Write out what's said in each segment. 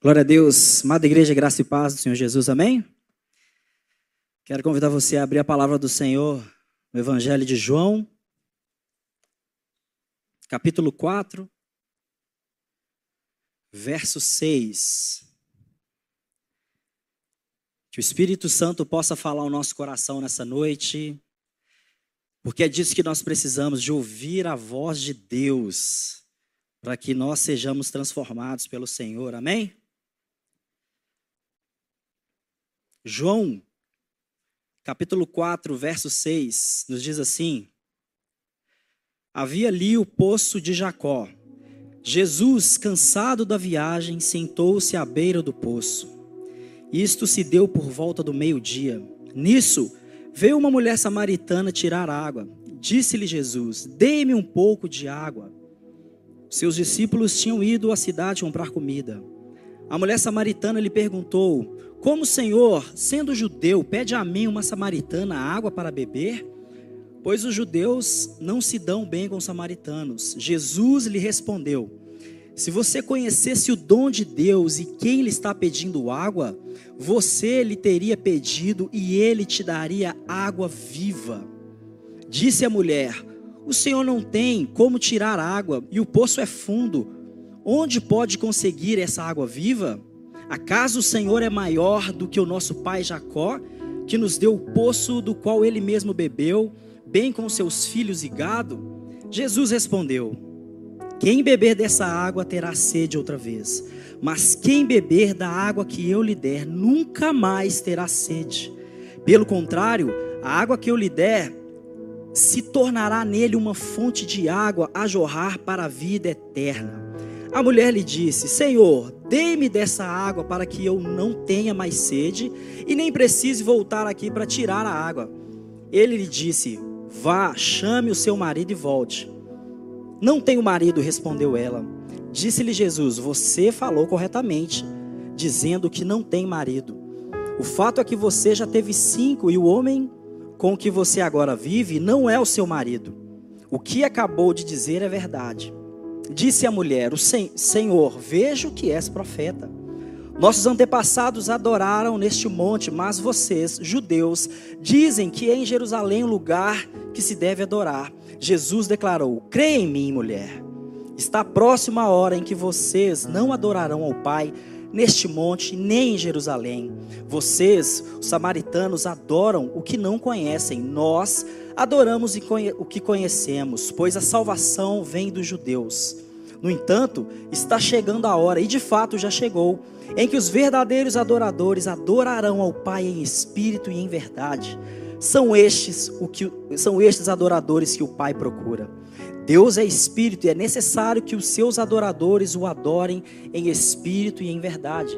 Glória a Deus, amada igreja, graça e paz do Senhor Jesus, amém? Quero convidar você a abrir a palavra do Senhor no Evangelho de João, capítulo 4, verso 6. Que o Espírito Santo possa falar ao nosso coração nessa noite, porque é disso que nós precisamos, de ouvir a voz de Deus, para que nós sejamos transformados pelo Senhor, amém? João, capítulo 4, verso 6, nos diz assim: Havia ali o poço de Jacó. Jesus, cansado da viagem, sentou-se à beira do poço. Isto se deu por volta do meio-dia. Nisso, veio uma mulher samaritana tirar água. Disse-lhe Jesus: Dê-me um pouco de água. Seus discípulos tinham ido à cidade comprar comida. A mulher samaritana lhe perguntou: como o Senhor, sendo judeu, pede a mim, uma samaritana, água para beber? Pois os judeus não se dão bem com os samaritanos. Jesus lhe respondeu: Se você conhecesse o dom de Deus e quem lhe está pedindo água, você lhe teria pedido e ele te daria água viva. Disse a mulher: O Senhor não tem como tirar água e o poço é fundo. Onde pode conseguir essa água viva? Acaso o Senhor é maior do que o nosso pai Jacó, que nos deu o poço do qual ele mesmo bebeu, bem com seus filhos e gado? Jesus respondeu: Quem beber dessa água terá sede outra vez, mas quem beber da água que eu lhe der nunca mais terá sede. Pelo contrário, a água que eu lhe der se tornará nele uma fonte de água a jorrar para a vida eterna. A mulher lhe disse: Senhor, dê-me dessa água para que eu não tenha mais sede e nem precise voltar aqui para tirar a água. Ele lhe disse: Vá, chame o seu marido e volte. Não tenho marido, respondeu ela. Disse-lhe Jesus: Você falou corretamente, dizendo que não tem marido. O fato é que você já teve cinco e o homem com que você agora vive não é o seu marido. O que acabou de dizer é verdade. Disse a mulher: O Senhor, vejo que és profeta. Nossos antepassados adoraram neste monte, mas vocês, judeus, dizem que é em Jerusalém o lugar que se deve adorar. Jesus declarou: Creia em mim, mulher. Está próxima a hora em que vocês não adorarão ao Pai neste monte, nem em Jerusalém. Vocês, os samaritanos, adoram o que não conhecem. Nós adoramos o que conhecemos, pois a salvação vem dos judeus. No entanto, está chegando a hora, e de fato já chegou, em que os verdadeiros adoradores adorarão ao Pai em espírito e em verdade. São estes, o que, são estes adoradores que o Pai procura. Deus é espírito e é necessário que os seus adoradores o adorem em espírito e em verdade.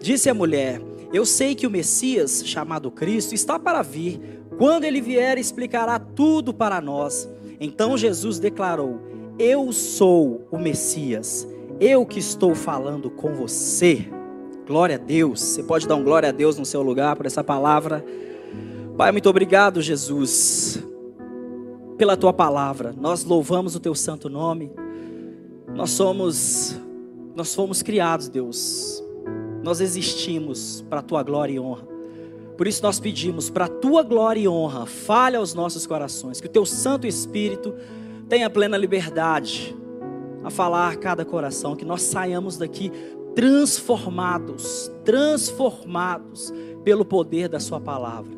Disse a mulher: Eu sei que o Messias, chamado Cristo, está para vir. Quando ele vier, explicará tudo para nós. Então Jesus declarou: Eu sou o Messias, eu que estou falando com você. Glória a Deus. Você pode dar um glória a Deus no seu lugar por essa palavra. Pai, muito obrigado, Jesus, pela tua palavra. Nós louvamos o teu santo nome. Nós somos nós fomos criados, Deus. Nós existimos para a tua glória e honra. Por isso nós pedimos para a tua glória e honra, fale aos nossos corações, que o teu Santo Espírito tenha plena liberdade a falar cada coração, que nós saiamos daqui transformados, transformados pelo poder da sua palavra.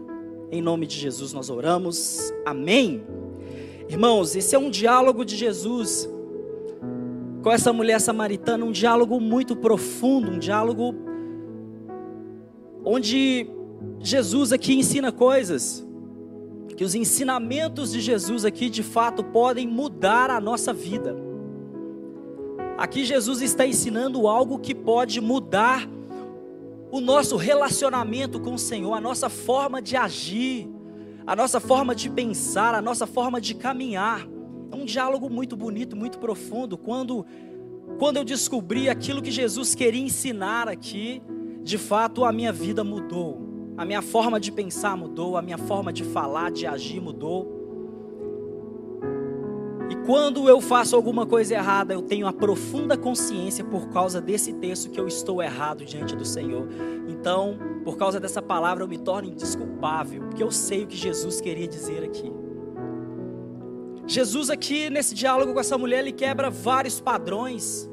Em nome de Jesus nós oramos. Amém. Irmãos, esse é um diálogo de Jesus com essa mulher samaritana, um diálogo muito profundo, um diálogo onde Jesus aqui ensina coisas, que os ensinamentos de Jesus aqui de fato podem mudar a nossa vida. Aqui Jesus está ensinando algo que pode mudar o nosso relacionamento com o Senhor, a nossa forma de agir, a nossa forma de pensar, a nossa forma de caminhar. É um diálogo muito bonito, muito profundo. Quando, quando eu descobri aquilo que Jesus queria ensinar aqui, de fato a minha vida mudou a minha forma de pensar mudou, a minha forma de falar, de agir mudou. E quando eu faço alguma coisa errada, eu tenho a profunda consciência por causa desse texto que eu estou errado diante do Senhor. Então, por causa dessa palavra, eu me torno indesculpável, porque eu sei o que Jesus queria dizer aqui. Jesus, aqui nesse diálogo com essa mulher, ele quebra vários padrões.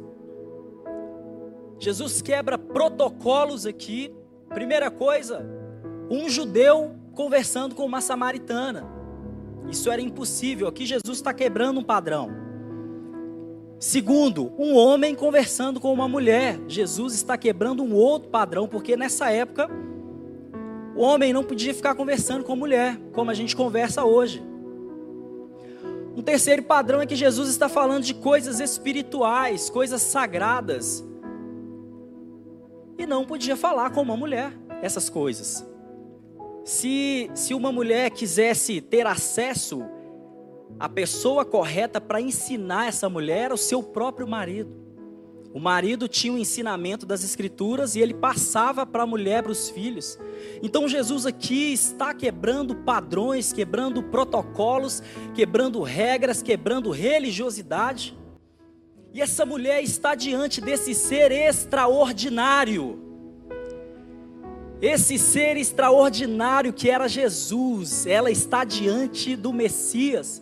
Jesus quebra protocolos aqui. Primeira coisa, um judeu conversando com uma samaritana. Isso era impossível. Aqui Jesus está quebrando um padrão. Segundo, um homem conversando com uma mulher. Jesus está quebrando um outro padrão, porque nessa época o homem não podia ficar conversando com a mulher, como a gente conversa hoje. Um terceiro padrão é que Jesus está falando de coisas espirituais, coisas sagradas. E não podia falar com uma mulher essas coisas. Se, se uma mulher quisesse ter acesso à pessoa correta para ensinar essa mulher, era o seu próprio marido. O marido tinha o ensinamento das escrituras e ele passava para a mulher, para os filhos. Então Jesus aqui está quebrando padrões, quebrando protocolos, quebrando regras, quebrando religiosidade. E essa mulher está diante desse ser extraordinário esse ser extraordinário que era Jesus, ela está diante do Messias.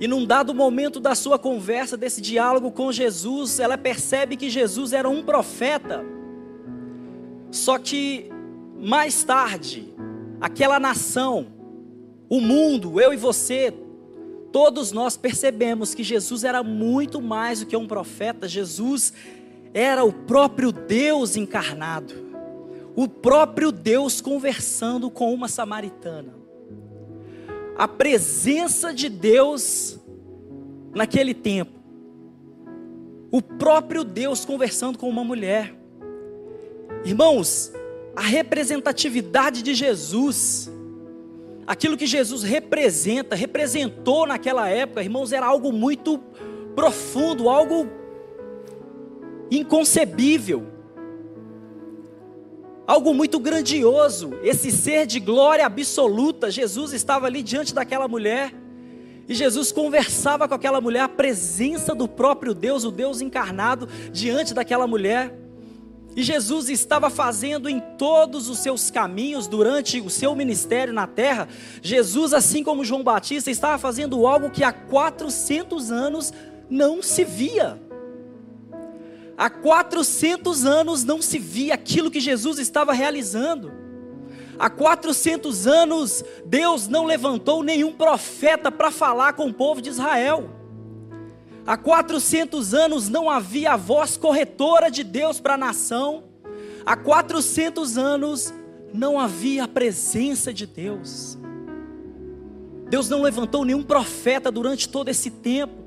E num dado momento da sua conversa, desse diálogo com Jesus, ela percebe que Jesus era um profeta. Só que mais tarde, aquela nação, o mundo, eu e você, todos nós percebemos que Jesus era muito mais do que um profeta, Jesus era o próprio Deus encarnado o próprio Deus conversando com uma samaritana. A presença de Deus naquele tempo. O próprio Deus conversando com uma mulher. Irmãos, a representatividade de Jesus, aquilo que Jesus representa, representou naquela época, irmãos, era algo muito profundo, algo inconcebível algo muito grandioso. Esse ser de glória absoluta, Jesus estava ali diante daquela mulher. E Jesus conversava com aquela mulher, a presença do próprio Deus, o Deus encarnado, diante daquela mulher. E Jesus estava fazendo em todos os seus caminhos durante o seu ministério na terra. Jesus, assim como João Batista, estava fazendo algo que há 400 anos não se via. Há 400 anos não se via aquilo que Jesus estava realizando. Há 400 anos Deus não levantou nenhum profeta para falar com o povo de Israel. Há 400 anos não havia a voz corretora de Deus para a nação. Há 400 anos não havia a presença de Deus. Deus não levantou nenhum profeta durante todo esse tempo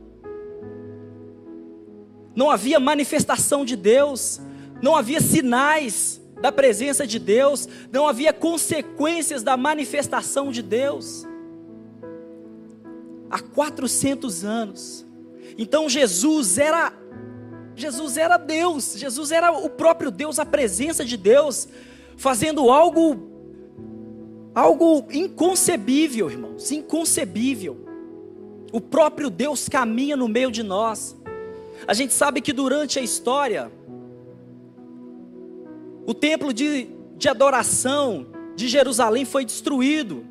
não havia manifestação de Deus, não havia sinais da presença de Deus, não havia consequências da manifestação de Deus. Há 400 anos. Então Jesus era Jesus era Deus, Jesus era o próprio Deus, a presença de Deus, fazendo algo algo inconcebível, irmãos, inconcebível. O próprio Deus caminha no meio de nós. A gente sabe que durante a história, o templo de, de adoração de Jerusalém foi destruído.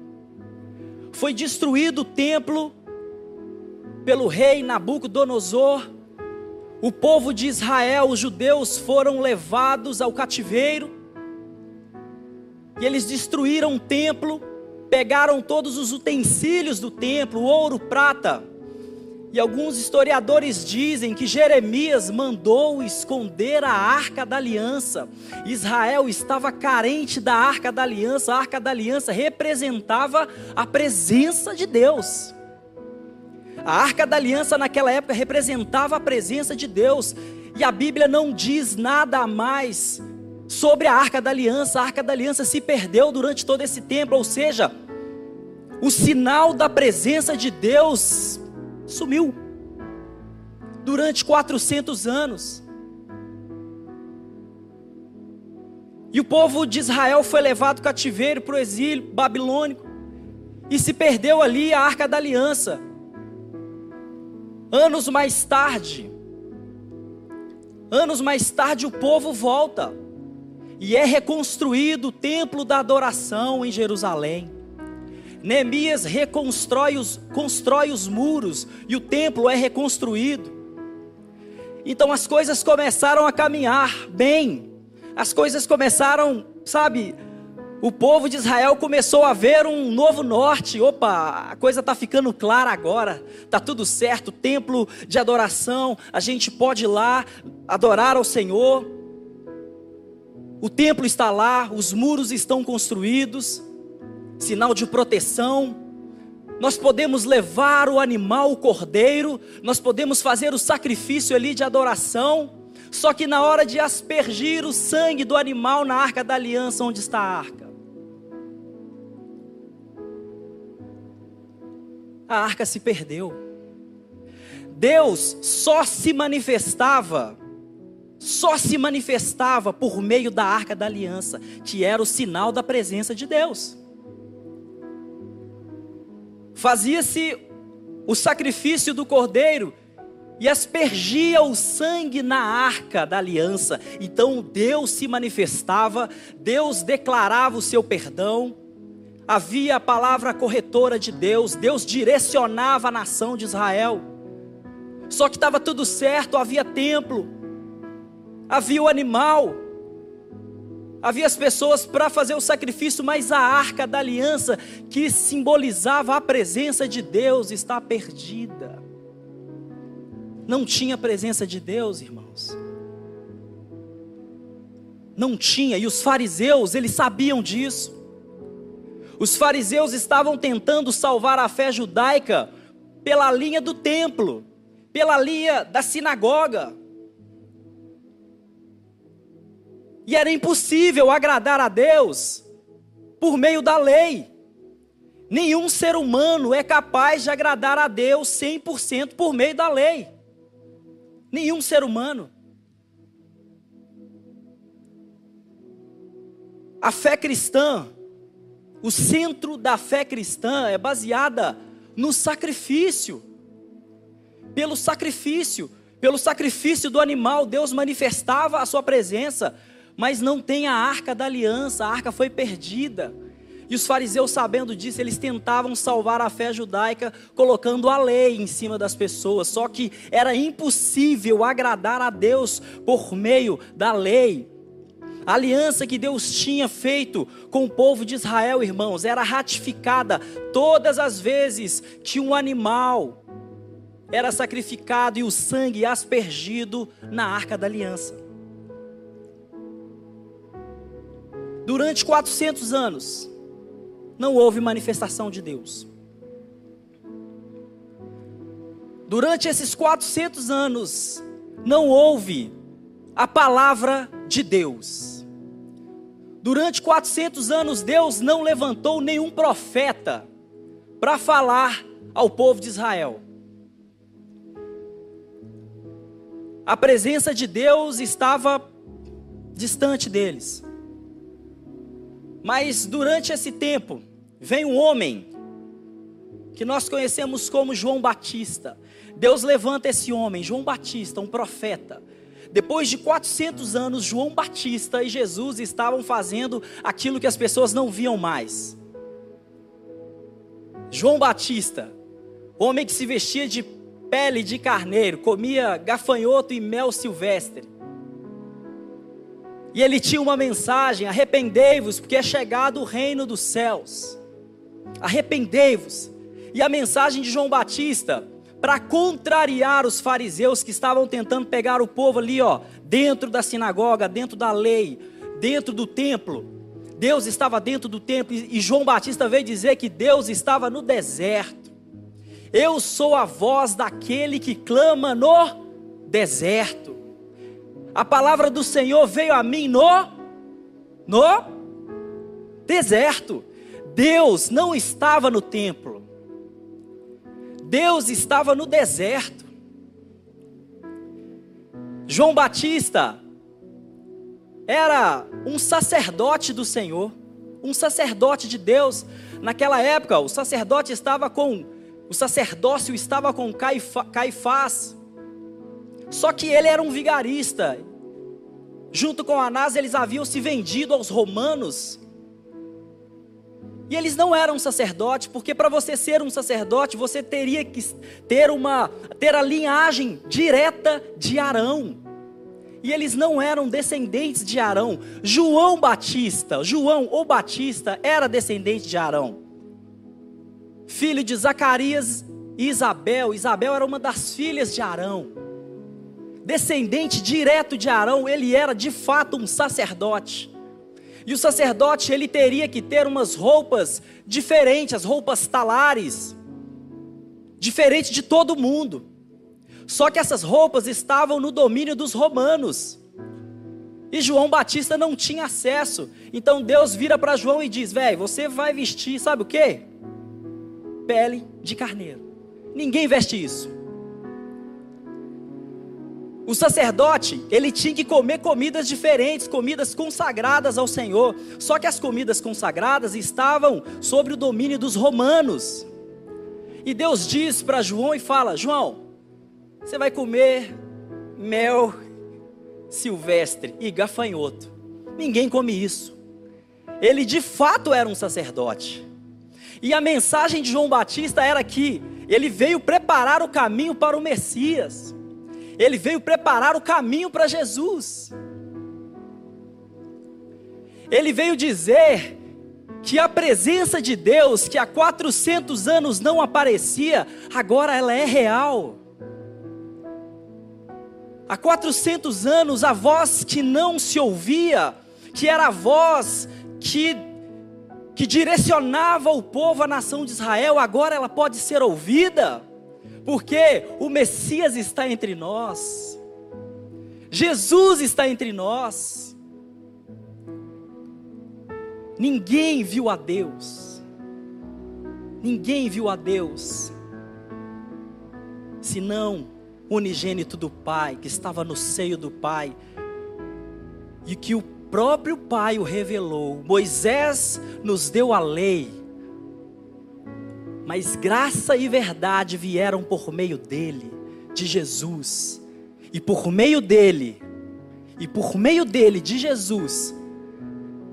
Foi destruído o templo pelo rei Nabucodonosor. O povo de Israel, os judeus, foram levados ao cativeiro. E eles destruíram o templo, pegaram todos os utensílios do templo, ouro, prata, e alguns historiadores dizem que Jeremias mandou esconder a arca da aliança. Israel estava carente da arca da aliança. A arca da aliança representava a presença de Deus. A arca da aliança naquela época representava a presença de Deus. E a Bíblia não diz nada a mais sobre a arca da aliança. A arca da aliança se perdeu durante todo esse tempo, ou seja, o sinal da presença de Deus sumiu durante 400 anos. E o povo de Israel foi levado cativeiro para o exílio babilônico. E se perdeu ali a arca da aliança. Anos mais tarde, anos mais tarde, o povo volta e é reconstruído o templo da adoração em Jerusalém. Neemias reconstrói os, constrói os muros e o templo é reconstruído. Então as coisas começaram a caminhar bem, as coisas começaram, sabe, o povo de Israel começou a ver um novo norte. Opa, a coisa está ficando clara agora. Está tudo certo. Templo de adoração. A gente pode ir lá adorar ao Senhor. O templo está lá. Os muros estão construídos. Sinal de proteção. Nós podemos levar o animal, o cordeiro. Nós podemos fazer o sacrifício ali de adoração. Só que na hora de aspergir o sangue do animal na arca da aliança, onde está a arca? a arca se perdeu. Deus só se manifestava, só se manifestava por meio da arca da aliança, que era o sinal da presença de Deus. Fazia-se o sacrifício do cordeiro e aspergia o sangue na arca da aliança. Então Deus se manifestava, Deus declarava o seu perdão, havia a palavra corretora de Deus, Deus direcionava a nação de Israel. Só que estava tudo certo, havia templo, havia o animal, havia as pessoas para fazer o sacrifício, mas a arca da aliança, que simbolizava a presença de Deus, está perdida. Não tinha presença de Deus, irmãos. Não tinha, e os fariseus, eles sabiam disso. Os fariseus estavam tentando salvar a fé judaica pela linha do templo, pela linha da sinagoga. E era impossível agradar a Deus por meio da lei. Nenhum ser humano é capaz de agradar a Deus 100% por meio da lei. Nenhum ser humano. A fé cristã o centro da fé cristã é baseada no sacrifício. Pelo sacrifício, pelo sacrifício do animal, Deus manifestava a sua presença, mas não tem a arca da aliança, a arca foi perdida. E os fariseus, sabendo disso, eles tentavam salvar a fé judaica colocando a lei em cima das pessoas, só que era impossível agradar a Deus por meio da lei. A aliança que Deus tinha feito com o povo de Israel, irmãos, era ratificada todas as vezes que um animal era sacrificado e o sangue aspergido na arca da aliança. Durante 400 anos, não houve manifestação de Deus. Durante esses 400 anos, não houve a palavra de Deus. Durante 400 anos, Deus não levantou nenhum profeta para falar ao povo de Israel. A presença de Deus estava distante deles. Mas durante esse tempo, vem um homem que nós conhecemos como João Batista. Deus levanta esse homem, João Batista, um profeta, depois de 400 anos, João Batista e Jesus estavam fazendo aquilo que as pessoas não viam mais. João Batista, homem que se vestia de pele de carneiro, comia gafanhoto e mel silvestre. E ele tinha uma mensagem: arrependei-vos, porque é chegado o reino dos céus. Arrependei-vos. E a mensagem de João Batista para contrariar os fariseus que estavam tentando pegar o povo ali, ó, dentro da sinagoga, dentro da lei, dentro do templo. Deus estava dentro do templo e João Batista veio dizer que Deus estava no deserto. Eu sou a voz daquele que clama no deserto. A palavra do Senhor veio a mim no no deserto. Deus não estava no templo. Deus estava no deserto. João Batista era um sacerdote do Senhor, um sacerdote de Deus. Naquela época, o sacerdote estava com O sacerdócio estava com Caifás. Só que ele era um vigarista. Junto com Anás, eles haviam se vendido aos romanos. E eles não eram sacerdotes, porque para você ser um sacerdote, você teria que ter uma ter a linhagem direta de Arão. E eles não eram descendentes de Arão. João Batista, João o Batista era descendente de Arão. Filho de Zacarias e Isabel. Isabel era uma das filhas de Arão descendente direto de Arão, ele era de fato um sacerdote. E o sacerdote ele teria que ter umas roupas diferentes, as roupas talares, diferente de todo mundo. Só que essas roupas estavam no domínio dos romanos. E João Batista não tinha acesso. Então Deus vira para João e diz: "Velho, você vai vestir, sabe o quê? Pele de carneiro. Ninguém veste isso. O sacerdote, ele tinha que comer comidas diferentes, comidas consagradas ao Senhor. Só que as comidas consagradas estavam sobre o domínio dos romanos. E Deus diz para João e fala: João, você vai comer mel silvestre e gafanhoto. Ninguém come isso. Ele de fato era um sacerdote. E a mensagem de João Batista era que ele veio preparar o caminho para o Messias. Ele veio preparar o caminho para Jesus. Ele veio dizer que a presença de Deus, que há 400 anos não aparecia, agora ela é real. Há 400 anos, a voz que não se ouvia, que era a voz que, que direcionava o povo, a nação de Israel, agora ela pode ser ouvida porque o Messias está entre nós, Jesus está entre nós. Ninguém viu a Deus, ninguém viu a Deus, senão o unigênito do Pai, que estava no seio do Pai, e que o próprio Pai o revelou. Moisés nos deu a lei, mas graça e verdade vieram por meio dele, de Jesus. E por meio dele, e por meio dele, de Jesus,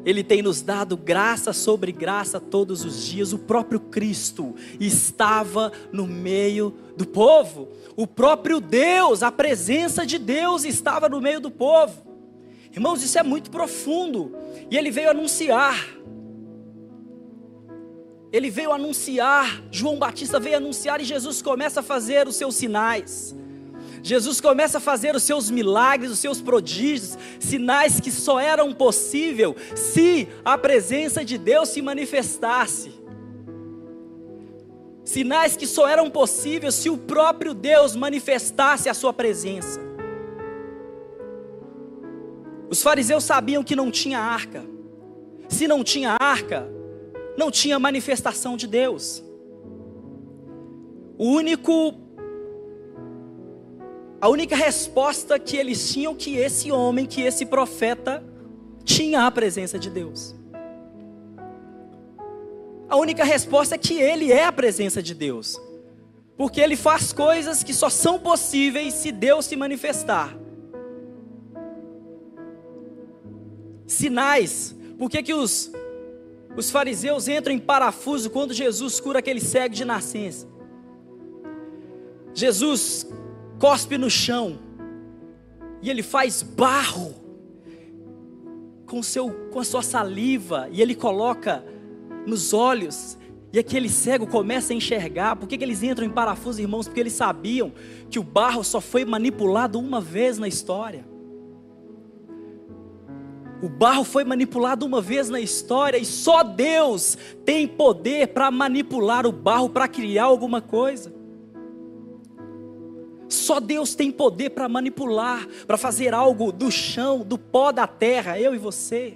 ele tem nos dado graça sobre graça todos os dias. O próprio Cristo estava no meio do povo. O próprio Deus, a presença de Deus estava no meio do povo. Irmãos, isso é muito profundo. E ele veio anunciar ele veio anunciar, João Batista veio anunciar e Jesus começa a fazer os seus sinais. Jesus começa a fazer os seus milagres, os seus prodígios, sinais que só eram possível se a presença de Deus se manifestasse. Sinais que só eram possíveis se o próprio Deus manifestasse a sua presença. Os fariseus sabiam que não tinha arca. Se não tinha arca, não tinha manifestação de Deus. O único a única resposta que eles tinham que esse homem, que esse profeta tinha a presença de Deus. A única resposta é que ele é a presença de Deus. Porque ele faz coisas que só são possíveis se Deus se manifestar. Sinais. Por que, que os os fariseus entram em parafuso quando Jesus cura aquele cego de nascença. Jesus cospe no chão e ele faz barro com, seu, com a sua saliva e ele coloca nos olhos e aquele cego começa a enxergar. Por que, que eles entram em parafuso, irmãos? Porque eles sabiam que o barro só foi manipulado uma vez na história. O barro foi manipulado uma vez na história e só Deus tem poder para manipular o barro para criar alguma coisa. Só Deus tem poder para manipular, para fazer algo do chão, do pó da terra, eu e você.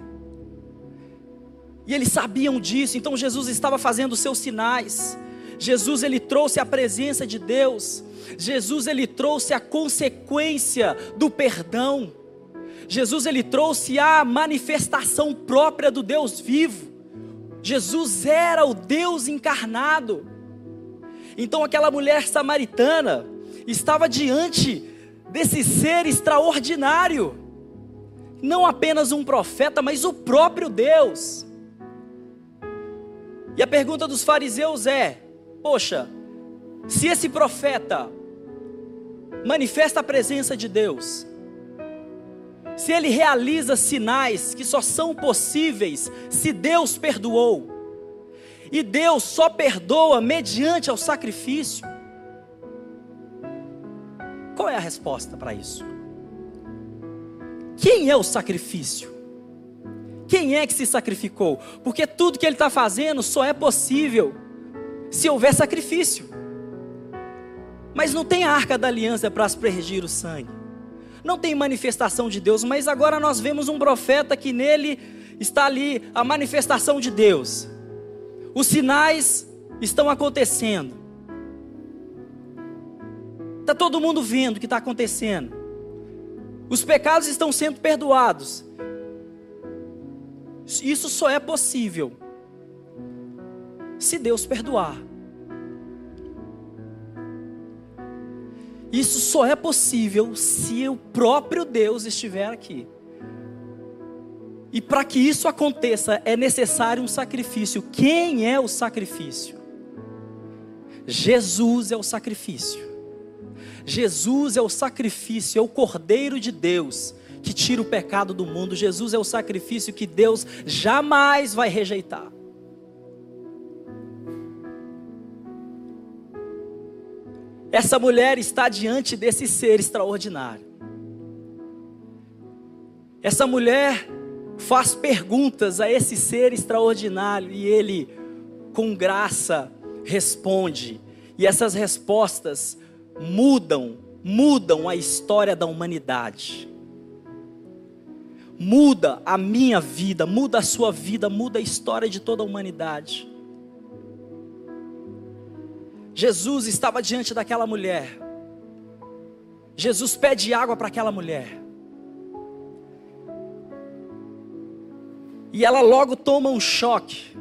E eles sabiam disso, então Jesus estava fazendo seus sinais. Jesus ele trouxe a presença de Deus. Jesus ele trouxe a consequência do perdão. Jesus ele trouxe a manifestação própria do Deus vivo. Jesus era o Deus encarnado. Então aquela mulher samaritana estava diante desse ser extraordinário, não apenas um profeta, mas o próprio Deus. E a pergunta dos fariseus é: poxa, se esse profeta manifesta a presença de Deus, se ele realiza sinais que só são possíveis se Deus perdoou, e Deus só perdoa mediante ao sacrifício, qual é a resposta para isso? Quem é o sacrifício? Quem é que se sacrificou? Porque tudo que ele está fazendo só é possível se houver sacrifício. Mas não tem a arca da aliança para aspergir o sangue. Não tem manifestação de Deus, mas agora nós vemos um profeta que nele está ali a manifestação de Deus. Os sinais estão acontecendo. Está todo mundo vendo o que está acontecendo. Os pecados estão sendo perdoados. Isso só é possível se Deus perdoar. Isso só é possível se o próprio Deus estiver aqui. E para que isso aconteça, é necessário um sacrifício. Quem é o sacrifício? Jesus é o sacrifício. Jesus é o sacrifício, é o Cordeiro de Deus que tira o pecado do mundo. Jesus é o sacrifício que Deus jamais vai rejeitar. Essa mulher está diante desse ser extraordinário. Essa mulher faz perguntas a esse ser extraordinário e ele, com graça, responde. E essas respostas mudam, mudam a história da humanidade. Muda a minha vida, muda a sua vida, muda a história de toda a humanidade. Jesus estava diante daquela mulher. Jesus pede água para aquela mulher. E ela logo toma um choque.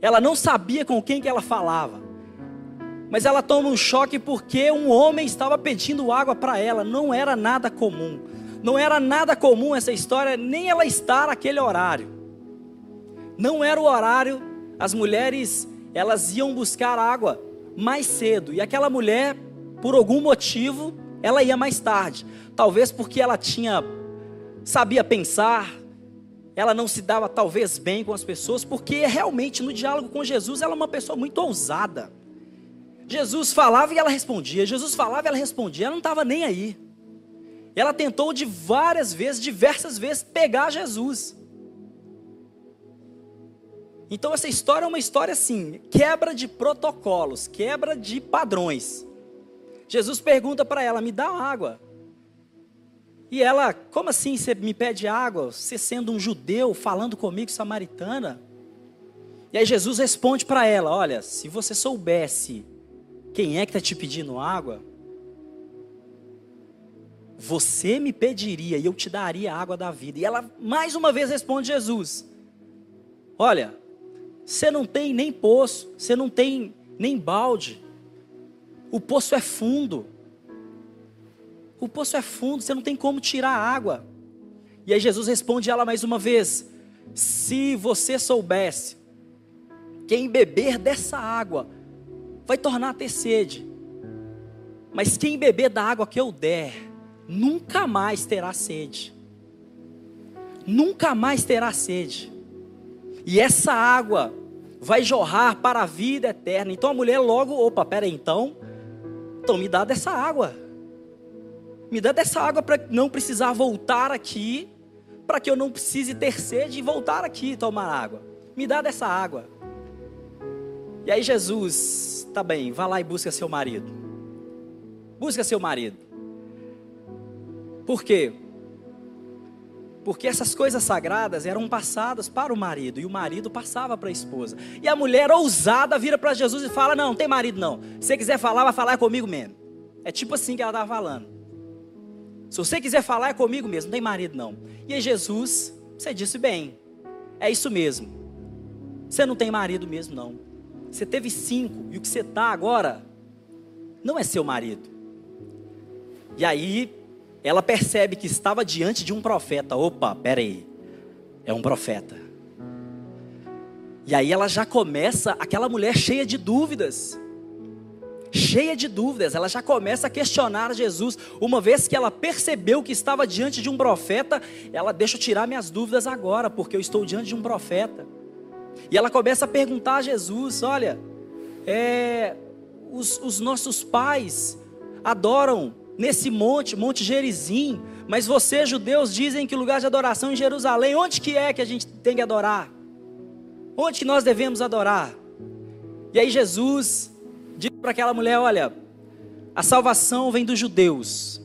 Ela não sabia com quem que ela falava. Mas ela toma um choque porque um homem estava pedindo água para ela. Não era nada comum. Não era nada comum essa história, nem ela estar naquele horário. Não era o horário, as mulheres, elas iam buscar água mais cedo. E aquela mulher, por algum motivo, ela ia mais tarde. Talvez porque ela tinha sabia pensar, ela não se dava talvez bem com as pessoas, porque realmente no diálogo com Jesus ela é uma pessoa muito ousada. Jesus falava e ela respondia, Jesus falava e ela respondia, ela não estava nem aí. Ela tentou de várias vezes, diversas vezes, pegar Jesus. Então essa história é uma história assim, quebra de protocolos, quebra de padrões. Jesus pergunta para ela: "Me dá água?" E ela: "Como assim você me pede água? Você sendo um judeu falando comigo samaritana?" E aí Jesus responde para ela: "Olha, se você soubesse quem é que está te pedindo água? Você me pediria e eu te daria a água da vida. E ela mais uma vez responde Jesus: Olha, você não tem nem poço, você não tem nem balde. O poço é fundo. O poço é fundo, você não tem como tirar água. E aí Jesus responde ela mais uma vez: Se você soubesse, quem beber dessa água vai tornar a ter sede. Mas quem beber da água que eu der, nunca mais terá sede. Nunca mais terá sede. E essa água vai jorrar para a vida eterna. Então a mulher logo, opa, peraí, então, então me dá dessa água. Me dá dessa água para não precisar voltar aqui, para que eu não precise ter sede e voltar aqui tomar água. Me dá dessa água. E aí Jesus, tá bem, vá lá e busca seu marido. Busca seu marido. Por quê? Porque essas coisas sagradas eram passadas para o marido e o marido passava para a esposa. E a mulher ousada vira para Jesus e fala: Não, não tem marido não. Se você quiser falar, vai falar comigo mesmo. É tipo assim que ela estava falando. Se você quiser falar, é comigo mesmo, não tem marido não. E aí Jesus, você disse bem, é isso mesmo. Você não tem marido mesmo não. Você teve cinco e o que você está agora não é seu marido. E aí ela percebe que estava diante de um profeta. Opa, peraí, é um profeta. E aí ela já começa, aquela mulher cheia de dúvidas. Cheia de dúvidas, ela já começa a questionar Jesus. Uma vez que ela percebeu que estava diante de um profeta, ela deixa eu tirar minhas dúvidas agora, porque eu estou diante de um profeta. E ela começa a perguntar a Jesus: olha, é, os, os nossos pais adoram nesse monte, Monte Gerizim, mas vocês, judeus, dizem que o lugar de adoração é em Jerusalém. Onde que é que a gente tem que adorar? Onde que nós devemos adorar? E aí Jesus diz para aquela mulher: Olha, a salvação vem dos judeus.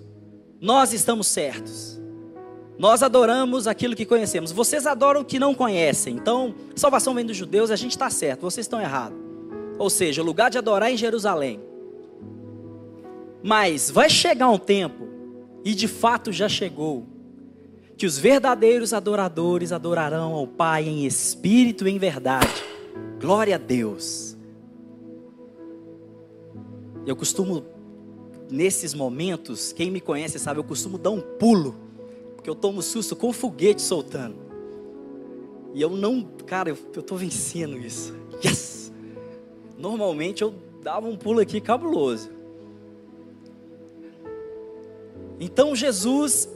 Nós estamos certos. Nós adoramos aquilo que conhecemos. Vocês adoram o que não conhecem. Então, salvação vem dos judeus, a gente está certo. Vocês estão errados. Ou seja, o lugar de adorar é em Jerusalém. Mas vai chegar um tempo, e de fato já chegou, que os verdadeiros adoradores adorarão ao Pai em espírito e em verdade. Glória a Deus. Eu costumo, nesses momentos, quem me conhece sabe, eu costumo dar um pulo, porque eu tomo susto com foguete soltando. E eu não, cara, eu estou vencendo isso. Yes! Normalmente eu dava um pulo aqui cabuloso. Então Jesus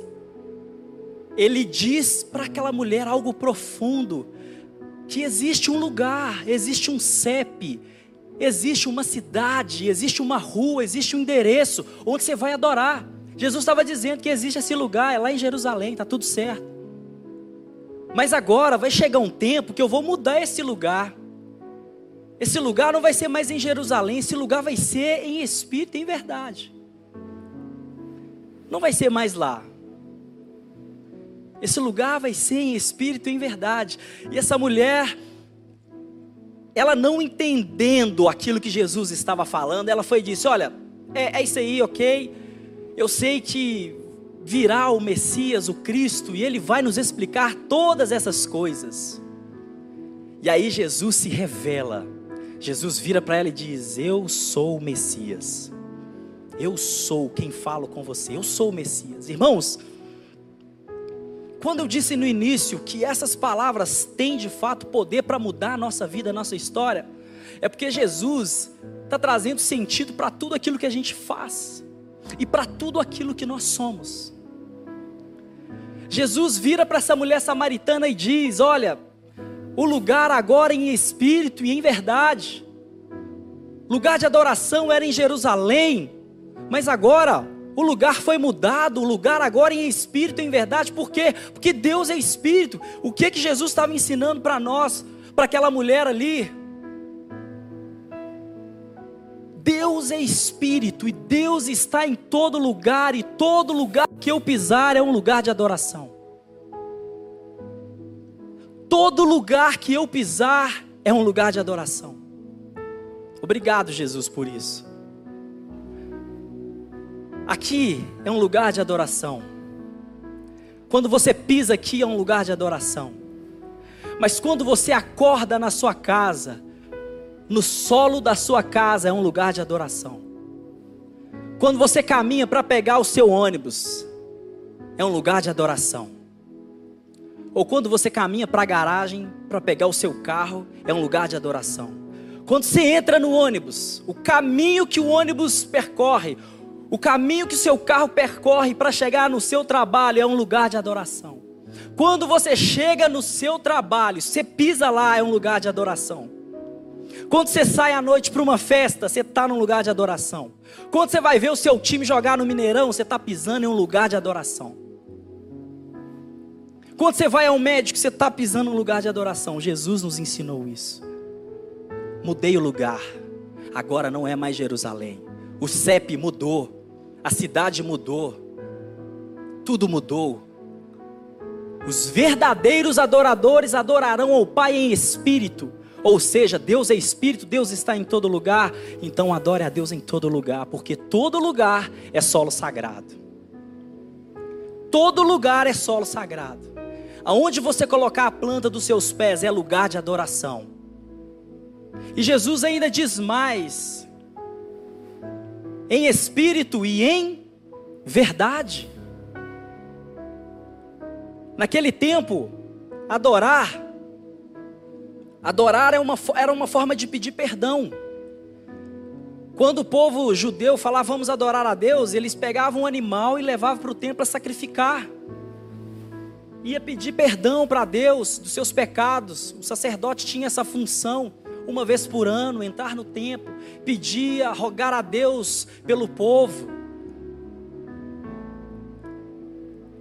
ele diz para aquela mulher algo profundo: que existe um lugar, existe um CEP, existe uma cidade, existe uma rua, existe um endereço onde você vai adorar. Jesus estava dizendo que existe esse lugar, é lá em Jerusalém, está tudo certo. Mas agora vai chegar um tempo que eu vou mudar esse lugar. Esse lugar não vai ser mais em Jerusalém, esse lugar vai ser em espírito em verdade. Não vai ser mais lá. Esse lugar vai ser em espírito e em verdade. E essa mulher, ela não entendendo aquilo que Jesus estava falando, ela foi e disse: Olha, é, é isso aí, ok? Eu sei que virá o Messias, o Cristo, e ele vai nos explicar todas essas coisas. E aí Jesus se revela. Jesus vira para ela e diz: Eu sou o Messias. Eu sou quem falo com você. Eu sou o Messias. Irmãos, quando eu disse no início que essas palavras têm de fato poder para mudar a nossa vida, a nossa história, é porque Jesus está trazendo sentido para tudo aquilo que a gente faz e para tudo aquilo que nós somos. Jesus vira para essa mulher samaritana e diz: Olha, o lugar agora em espírito e em verdade, lugar de adoração era em Jerusalém, mas agora o lugar foi mudado, o lugar agora em espírito, em verdade, por quê? Porque Deus é espírito. O que que Jesus estava ensinando para nós, para aquela mulher ali? Deus é espírito e Deus está em todo lugar e todo lugar que eu pisar é um lugar de adoração. Todo lugar que eu pisar é um lugar de adoração. Obrigado, Jesus, por isso. Aqui é um lugar de adoração. Quando você pisa aqui é um lugar de adoração. Mas quando você acorda na sua casa, no solo da sua casa é um lugar de adoração. Quando você caminha para pegar o seu ônibus, é um lugar de adoração. Ou quando você caminha para a garagem para pegar o seu carro, é um lugar de adoração. Quando você entra no ônibus, o caminho que o ônibus percorre, o caminho que o seu carro percorre para chegar no seu trabalho é um lugar de adoração. Quando você chega no seu trabalho, você pisa lá, é um lugar de adoração. Quando você sai à noite para uma festa, você está num lugar de adoração. Quando você vai ver o seu time jogar no Mineirão, você está pisando em um lugar de adoração. Quando você vai ao médico, você está pisando em um lugar de adoração. Jesus nos ensinou isso. Mudei o lugar. Agora não é mais Jerusalém. O CEP mudou. A cidade mudou. Tudo mudou. Os verdadeiros adoradores adorarão ao Pai em espírito. Ou seja, Deus é espírito, Deus está em todo lugar. Então adore a Deus em todo lugar, porque todo lugar é solo sagrado. Todo lugar é solo sagrado. Aonde você colocar a planta dos seus pés é lugar de adoração. E Jesus ainda diz mais: em espírito e em verdade. Naquele tempo, adorar, adorar era uma, era uma forma de pedir perdão. Quando o povo judeu falava vamos adorar a Deus, eles pegavam um animal e levavam para o templo a sacrificar. Ia pedir perdão para Deus dos seus pecados. O sacerdote tinha essa função, uma vez por ano, entrar no templo, pedir, rogar a Deus pelo povo.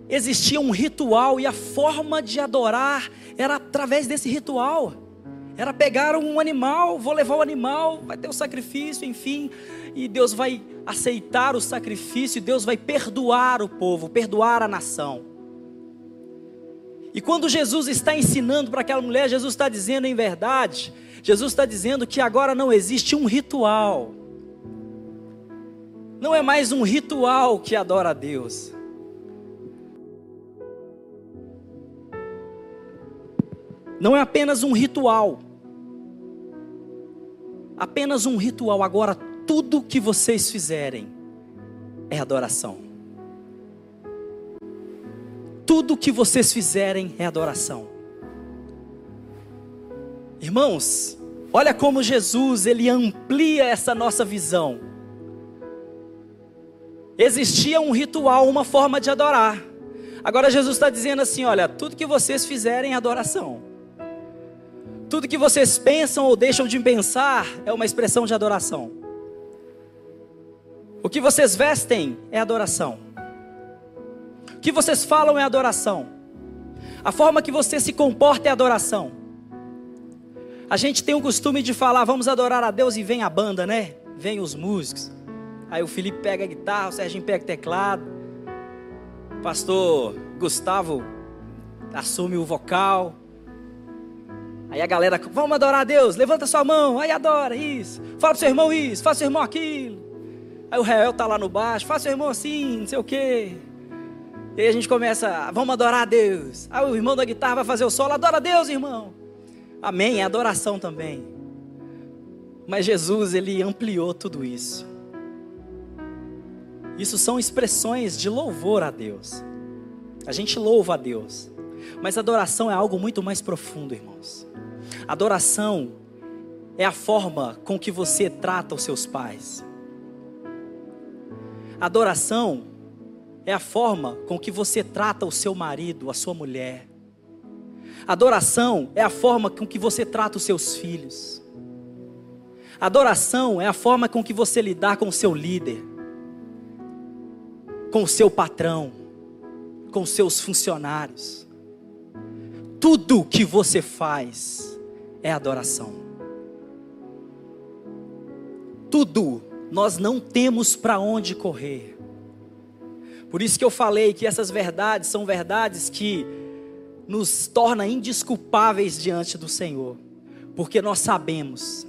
Existia um ritual e a forma de adorar era através desse ritual. Era pegar um animal, vou levar o animal, vai ter o sacrifício, enfim, e Deus vai aceitar o sacrifício, Deus vai perdoar o povo, perdoar a nação. E quando Jesus está ensinando para aquela mulher, Jesus está dizendo em verdade, Jesus está dizendo que agora não existe um ritual, não é mais um ritual que adora a Deus, Não é apenas um ritual. Apenas um ritual. Agora, tudo que vocês fizerem é adoração. Tudo que vocês fizerem é adoração. Irmãos, olha como Jesus ele amplia essa nossa visão. Existia um ritual, uma forma de adorar. Agora Jesus está dizendo assim: olha, tudo que vocês fizerem é adoração. Tudo que vocês pensam ou deixam de pensar é uma expressão de adoração. O que vocês vestem é adoração. O que vocês falam é adoração. A forma que você se comporta é adoração. A gente tem o costume de falar, vamos adorar a Deus e vem a banda, né? Vem os músicos. Aí o Felipe pega a guitarra, o Serginho pega o teclado. O pastor Gustavo assume o vocal. Aí a galera, vamos adorar a Deus, levanta sua mão, aí adora isso. Fala pro seu irmão isso, faça seu irmão aquilo. Aí o réu tá lá no baixo, faça seu irmão assim, não sei o quê. E aí a gente começa, vamos adorar a Deus. Aí o irmão da guitarra vai fazer o solo, adora a Deus, irmão. Amém, é adoração também. Mas Jesus, ele ampliou tudo isso. Isso são expressões de louvor a Deus. A gente louva a Deus. Mas adoração é algo muito mais profundo, irmãos. Adoração é a forma com que você trata os seus pais. Adoração é a forma com que você trata o seu marido, a sua mulher. Adoração é a forma com que você trata os seus filhos. Adoração é a forma com que você lidar com o seu líder, com o seu patrão, com os seus funcionários. Tudo que você faz é adoração. Tudo, nós não temos para onde correr. Por isso que eu falei que essas verdades são verdades que nos torna indisculpáveis diante do Senhor, porque nós sabemos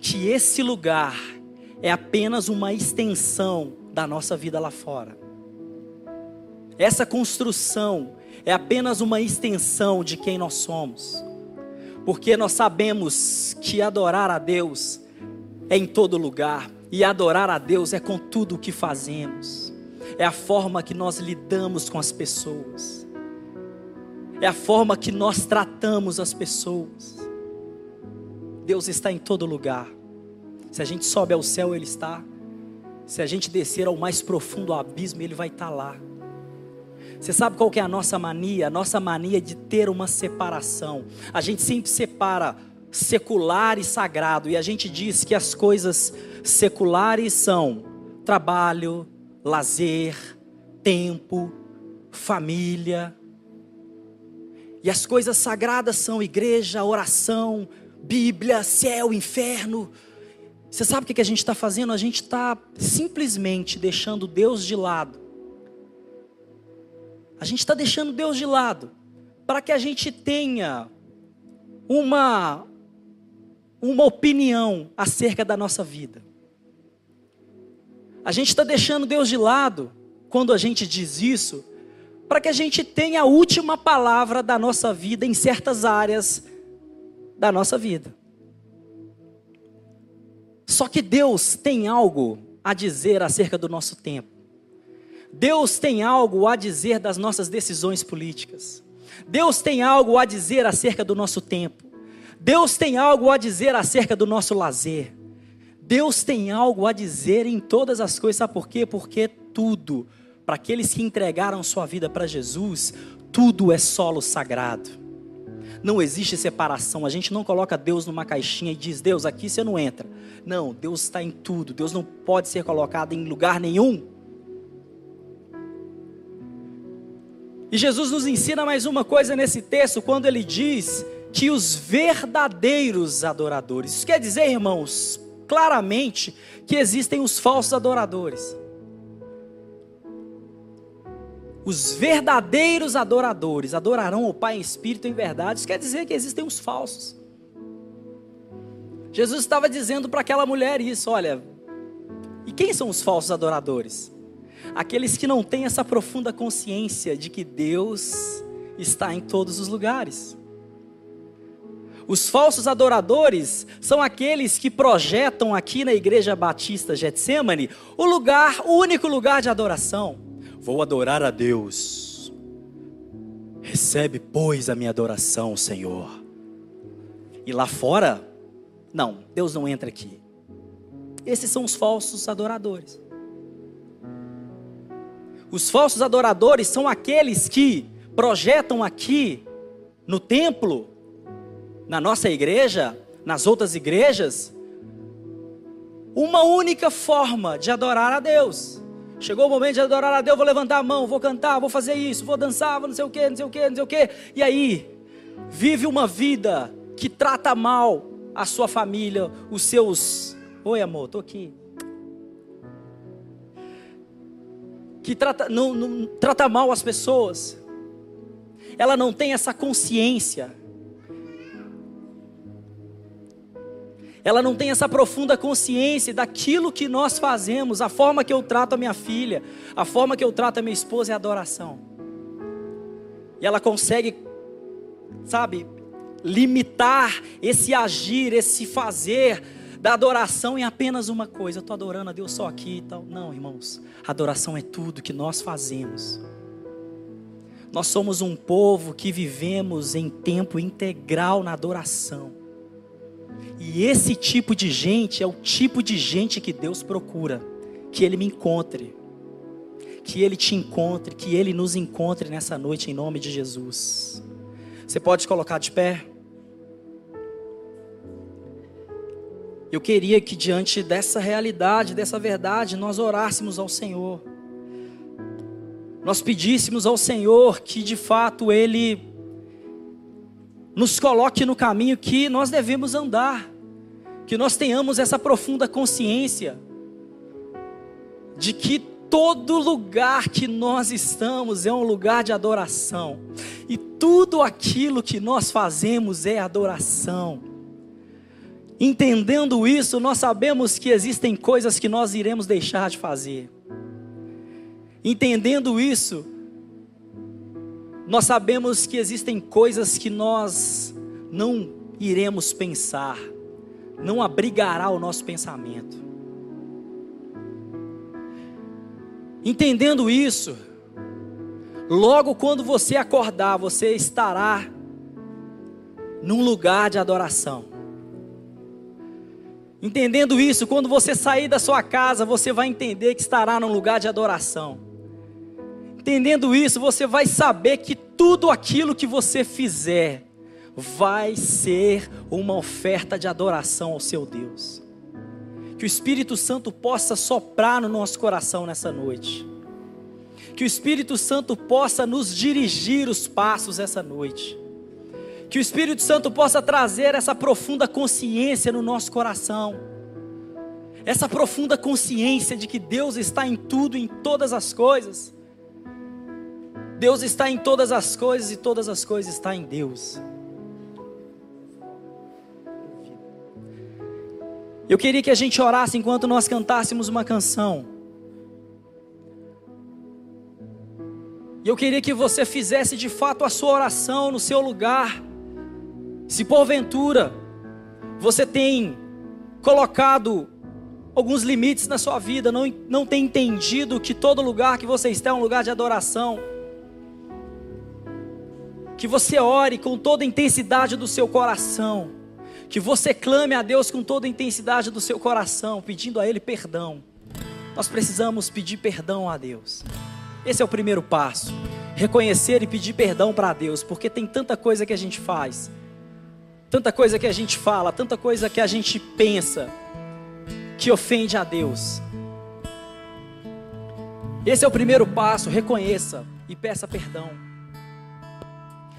que esse lugar é apenas uma extensão da nossa vida lá fora. Essa construção é apenas uma extensão de quem nós somos. Porque nós sabemos que adorar a Deus é em todo lugar, e adorar a Deus é com tudo o que fazemos, é a forma que nós lidamos com as pessoas, é a forma que nós tratamos as pessoas. Deus está em todo lugar. Se a gente sobe ao céu, Ele está. Se a gente descer ao mais profundo abismo, Ele vai estar lá. Você sabe qual que é a nossa mania? A nossa mania de ter uma separação. A gente sempre separa secular e sagrado e a gente diz que as coisas seculares são trabalho, lazer, tempo, família. E as coisas sagradas são igreja, oração, Bíblia, céu, inferno. Você sabe o que a gente está fazendo? A gente está simplesmente deixando Deus de lado a gente está deixando Deus de lado para que a gente tenha uma uma opinião acerca da nossa vida. A gente está deixando Deus de lado quando a gente diz isso, para que a gente tenha a última palavra da nossa vida em certas áreas da nossa vida. Só que Deus tem algo a dizer acerca do nosso tempo. Deus tem algo a dizer das nossas decisões políticas. Deus tem algo a dizer acerca do nosso tempo. Deus tem algo a dizer acerca do nosso lazer. Deus tem algo a dizer em todas as coisas, sabe por quê? Porque tudo, para aqueles que entregaram sua vida para Jesus, tudo é solo sagrado. Não existe separação. A gente não coloca Deus numa caixinha e diz: Deus, aqui você não entra. Não, Deus está em tudo. Deus não pode ser colocado em lugar nenhum. E Jesus nos ensina mais uma coisa nesse texto, quando ele diz que os verdadeiros adoradores. Isso quer dizer, irmãos, claramente que existem os falsos adoradores. Os verdadeiros adoradores adorarão o Pai em espírito e em verdade. Isso quer dizer que existem os falsos. Jesus estava dizendo para aquela mulher isso: olha, e quem são os falsos adoradores? Aqueles que não têm essa profunda consciência de que Deus está em todos os lugares. Os falsos adoradores são aqueles que projetam aqui na igreja batista Getsemane o lugar, o único lugar de adoração. Vou adorar a Deus. Recebe, pois, a minha adoração, Senhor. E lá fora, não, Deus não entra aqui. Esses são os falsos adoradores. Os falsos adoradores são aqueles que projetam aqui no templo na nossa igreja, nas outras igrejas, uma única forma de adorar a Deus. Chegou o momento de adorar a Deus, vou levantar a mão, vou cantar, vou fazer isso, vou dançar, vou não sei o que, não sei o que, não sei o que. E aí, vive uma vida que trata mal a sua família, os seus. Oi, amor, tô aqui. Que trata, não, não, trata mal as pessoas. Ela não tem essa consciência ela não tem essa profunda consciência daquilo que nós fazemos, a forma que eu trato a minha filha, a forma que eu trato a minha esposa é adoração. E ela consegue, sabe, limitar esse agir, esse fazer da adoração em apenas uma coisa. Eu estou adorando a Deus só aqui e tal. Não, irmãos, adoração é tudo que nós fazemos. Nós somos um povo que vivemos em tempo integral na adoração. E esse tipo de gente é o tipo de gente que Deus procura. Que Ele me encontre. Que Ele te encontre. Que Ele nos encontre nessa noite em nome de Jesus. Você pode colocar de pé? Eu queria que diante dessa realidade, dessa verdade, nós orássemos ao Senhor. Nós pedíssemos ao Senhor que de fato Ele nos coloque no caminho que nós devemos andar, que nós tenhamos essa profunda consciência de que todo lugar que nós estamos é um lugar de adoração, e tudo aquilo que nós fazemos é adoração. Entendendo isso, nós sabemos que existem coisas que nós iremos deixar de fazer. Entendendo isso, nós sabemos que existem coisas que nós não iremos pensar, não abrigará o nosso pensamento. Entendendo isso, logo quando você acordar, você estará num lugar de adoração. Entendendo isso, quando você sair da sua casa, você vai entender que estará num lugar de adoração. Entendendo isso, você vai saber que tudo aquilo que você fizer vai ser uma oferta de adoração ao seu Deus. Que o Espírito Santo possa soprar no nosso coração nessa noite. Que o Espírito Santo possa nos dirigir os passos essa noite. Que o Espírito Santo possa trazer essa profunda consciência no nosso coração. Essa profunda consciência de que Deus está em tudo, em todas as coisas Deus está em todas as coisas e todas as coisas estão em Deus. Eu queria que a gente orasse enquanto nós cantássemos uma canção. E eu queria que você fizesse de fato a sua oração no seu lugar. Se porventura você tem colocado alguns limites na sua vida, não, não tem entendido que todo lugar que você está é um lugar de adoração. Que você ore com toda a intensidade do seu coração. Que você clame a Deus com toda a intensidade do seu coração, pedindo a Ele perdão. Nós precisamos pedir perdão a Deus. Esse é o primeiro passo. Reconhecer e pedir perdão para Deus, porque tem tanta coisa que a gente faz, tanta coisa que a gente fala, tanta coisa que a gente pensa, que ofende a Deus. Esse é o primeiro passo. Reconheça e peça perdão.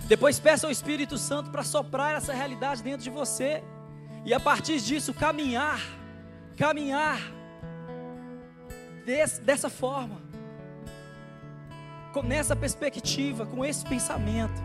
Depois peça ao Espírito Santo para soprar essa realidade dentro de você. E a partir disso, caminhar. Caminhar. Des, dessa forma. Com, nessa perspectiva, com esse pensamento.